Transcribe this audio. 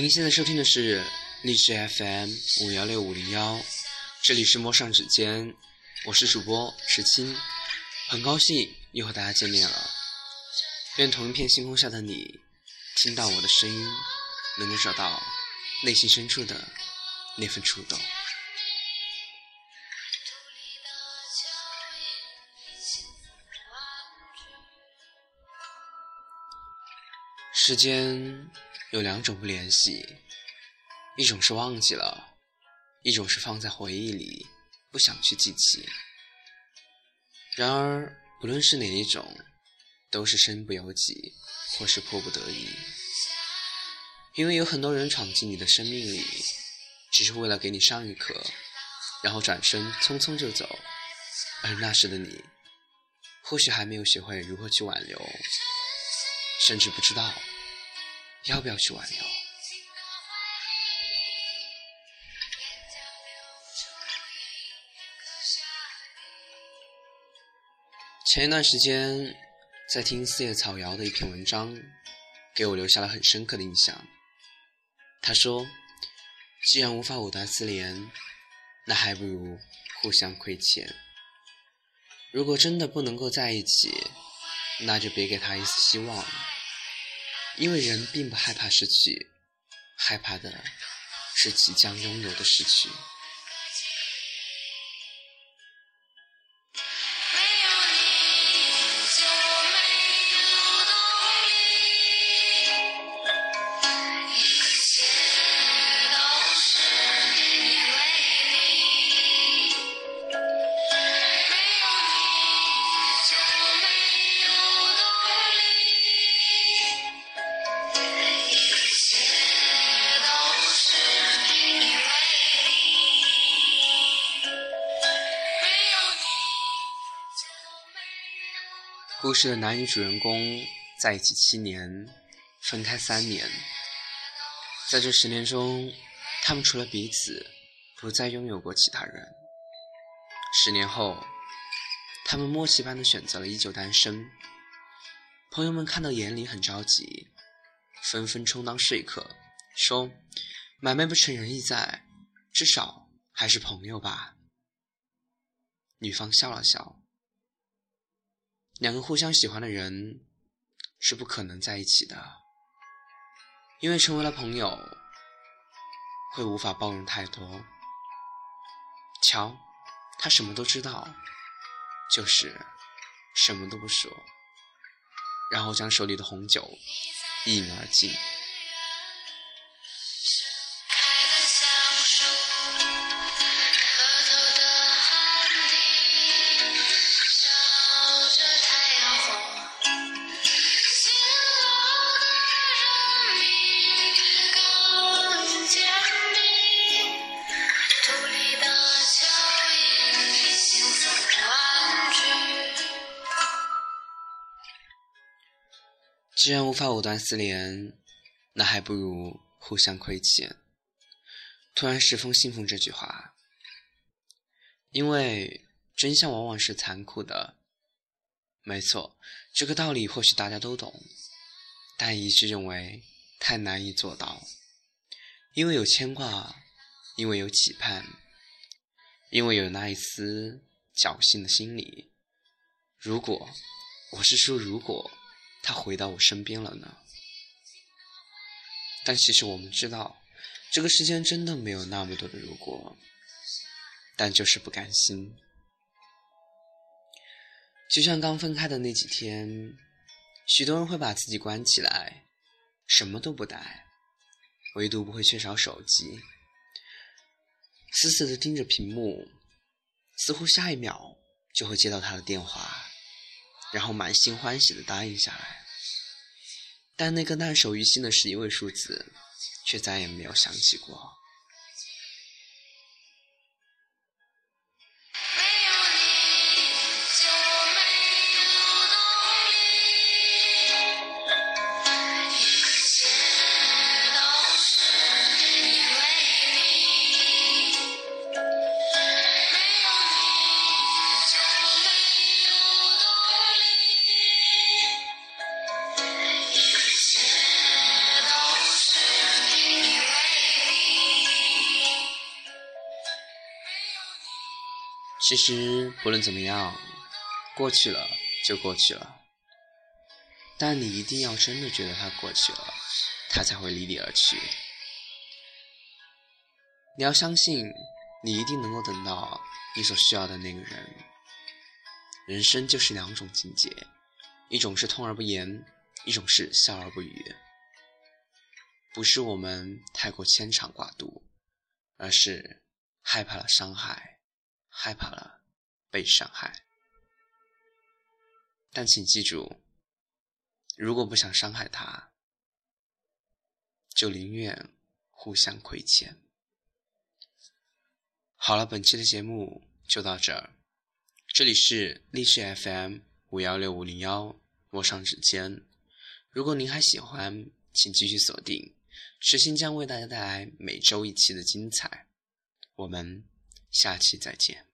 您现在收听的是励志 FM 五幺六五零幺，这里是陌上指尖，我是主播石青，很高兴又和大家见面了。愿同一片星空下的你，听到我的声音，能够找到内心深处的那份触动。时间有两种不联系，一种是忘记了，一种是放在回忆里，不想去记起。然而，不论是哪一种，都是身不由己，或是迫不得已。因为有很多人闯进你的生命里，只是为了给你上一课，然后转身匆匆就走。而那时的你，或许还没有学会如何去挽留，甚至不知道。要不要去挽留？前一段时间在听四叶草瑶的一篇文章，给我留下了很深刻的印象。他说：“既然无法藕断丝连，那还不如互相亏欠。如果真的不能够在一起，那就别给他一丝希望。”因为人并不害怕失去，害怕的是即将拥有的失去。故事的男女主人公在一起七年，分开三年。在这十年中，他们除了彼此，不再拥有过其他人。十年后，他们默契般的选择了依旧单身。朋友们看到眼里很着急，纷纷充当说客，说：“买卖不成仁义在，至少还是朋友吧。”女方笑了笑。两个互相喜欢的人是不可能在一起的，因为成为了朋友会无法包容太多。瞧，他什么都知道，就是什么都不说，然后将手里的红酒一饮而尽。既然无法藕断丝连，那还不如互相亏欠。突然十分信奉这句话，因为真相往往是残酷的。没错，这个道理或许大家都懂，但一直认为太难以做到。因为有牵挂，因为有期盼，因为有那一丝侥幸的心理。如果，我是说如果。他回到我身边了呢，但其实我们知道，这个世间真的没有那么多的如果，但就是不甘心。就像刚分开的那几天，许多人会把自己关起来，什么都不带，唯独不会缺少手机，死死的盯着屏幕，似乎下一秒就会接到他的电话。然后满心欢喜的答应下来，但那个烂熟于心的十一位数字，却再也没有想起过。其实不论怎么样，过去了就过去了。但你一定要真的觉得它过去了，它才会离你而去。你要相信，你一定能够等到你所需要的那个人。人生就是两种境界，一种是痛而不言，一种是笑而不语。不是我们太过牵肠挂肚，而是害怕了伤害，害怕了被伤害。但请记住，如果不想伤害他，就宁愿互相亏欠。好了，本期的节目就到这儿。这里是励志 FM 五幺六五零幺，陌上指尖。如果您还喜欢，请继续锁定，时心将为大家带来每周一期的精彩。我们下期再见。